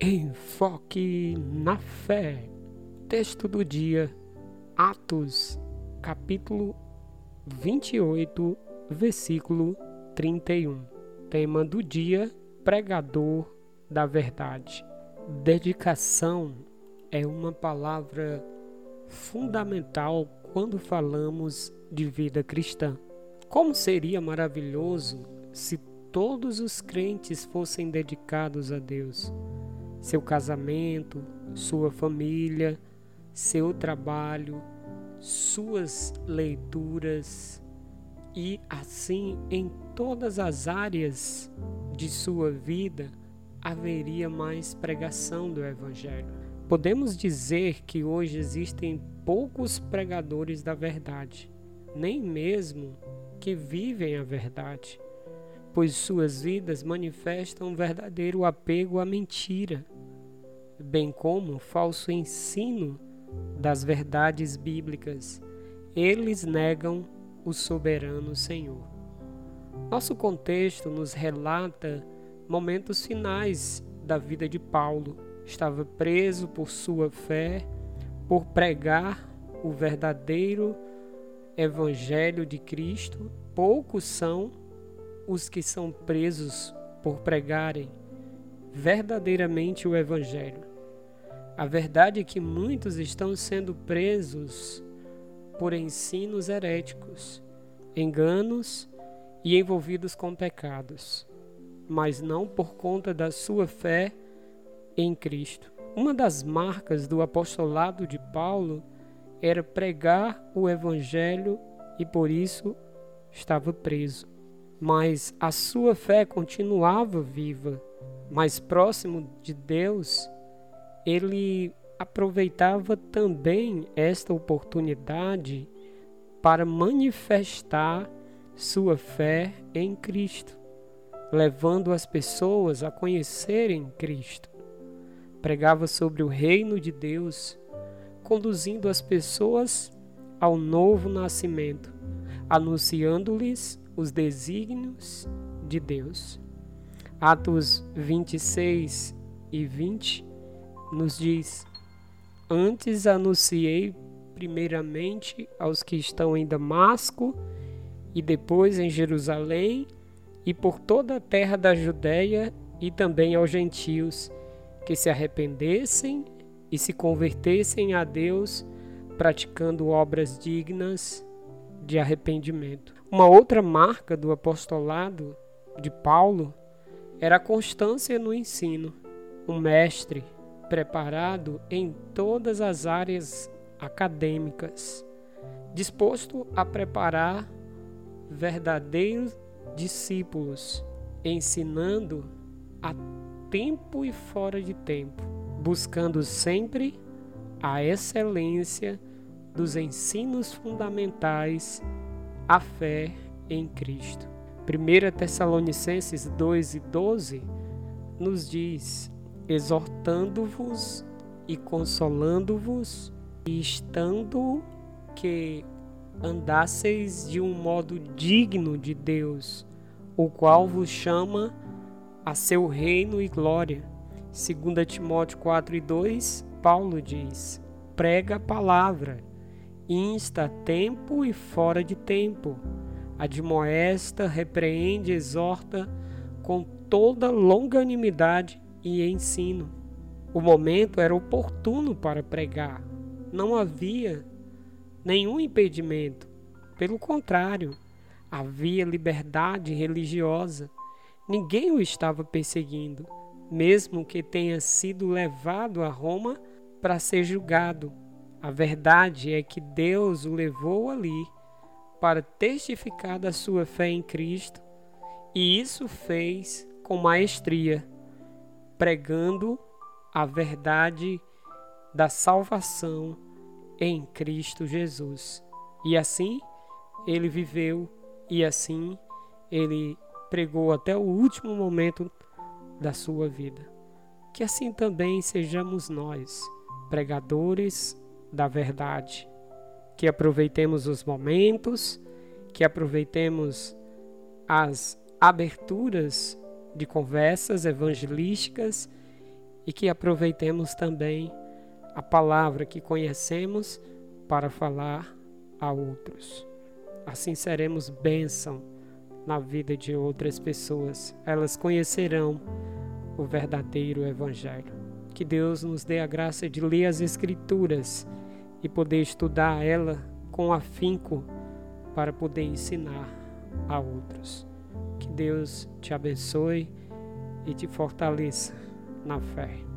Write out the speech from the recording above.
Enfoque na fé. Texto do dia, Atos, capítulo 28, versículo 31. Tema do dia: Pregador da Verdade. Dedicação é uma palavra fundamental quando falamos de vida cristã. Como seria maravilhoso se todos os crentes fossem dedicados a Deus seu casamento, sua família, seu trabalho, suas leituras e assim em todas as áreas de sua vida haveria mais pregação do Evangelho. Podemos dizer que hoje existem poucos pregadores da verdade, nem mesmo que vivem a verdade, pois suas vidas manifestam um verdadeiro apego à mentira bem como falso ensino das verdades bíblicas. Eles negam o soberano Senhor. Nosso contexto nos relata momentos finais da vida de Paulo. Estava preso por sua fé, por pregar o verdadeiro evangelho de Cristo. Poucos são os que são presos por pregarem verdadeiramente o Evangelho. A verdade é que muitos estão sendo presos por ensinos heréticos, enganos e envolvidos com pecados, mas não por conta da sua fé em Cristo. Uma das marcas do apostolado de Paulo era pregar o Evangelho e por isso estava preso. Mas a sua fé continuava viva mais próximo de Deus, ele aproveitava também esta oportunidade para manifestar sua fé em Cristo, levando as pessoas a conhecerem Cristo. Pregava sobre o reino de Deus, conduzindo as pessoas ao novo nascimento, anunciando-lhes os desígnios de Deus. Atos 26 e 20 nos diz: Antes anunciei primeiramente aos que estão em Damasco e depois em Jerusalém e por toda a terra da Judéia e também aos gentios que se arrependessem e se convertessem a Deus praticando obras dignas de arrependimento. Uma outra marca do apostolado de Paulo era a constância no ensino. Um mestre preparado em todas as áreas acadêmicas, disposto a preparar verdadeiros discípulos, ensinando a tempo e fora de tempo, buscando sempre a excelência dos ensinos fundamentais, a fé em Cristo. 1 Tessalonicenses 2 e 12 nos diz: exortando-vos e consolando-vos, e estando que andasseis de um modo digno de Deus, o qual vos chama a seu reino e glória. 2 Timóteo 4 e 2, Paulo diz: prega a palavra, insta tempo e fora de tempo admoesta, repreende, exorta com toda longanimidade e ensino. O momento era oportuno para pregar. Não havia nenhum impedimento. Pelo contrário, havia liberdade religiosa. Ninguém o estava perseguindo, mesmo que tenha sido levado a Roma para ser julgado. A verdade é que Deus o levou ali para testificar da sua fé em Cristo, e isso fez com maestria, pregando a verdade da salvação em Cristo Jesus. E assim ele viveu e assim ele pregou até o último momento da sua vida. Que assim também sejamos nós, pregadores da verdade que aproveitemos os momentos, que aproveitemos as aberturas de conversas evangelísticas e que aproveitemos também a palavra que conhecemos para falar a outros. Assim seremos bênção na vida de outras pessoas. Elas conhecerão o verdadeiro Evangelho. Que Deus nos dê a graça de ler as Escrituras e poder estudar ela com afinco para poder ensinar a outros. Que Deus te abençoe e te fortaleça na fé.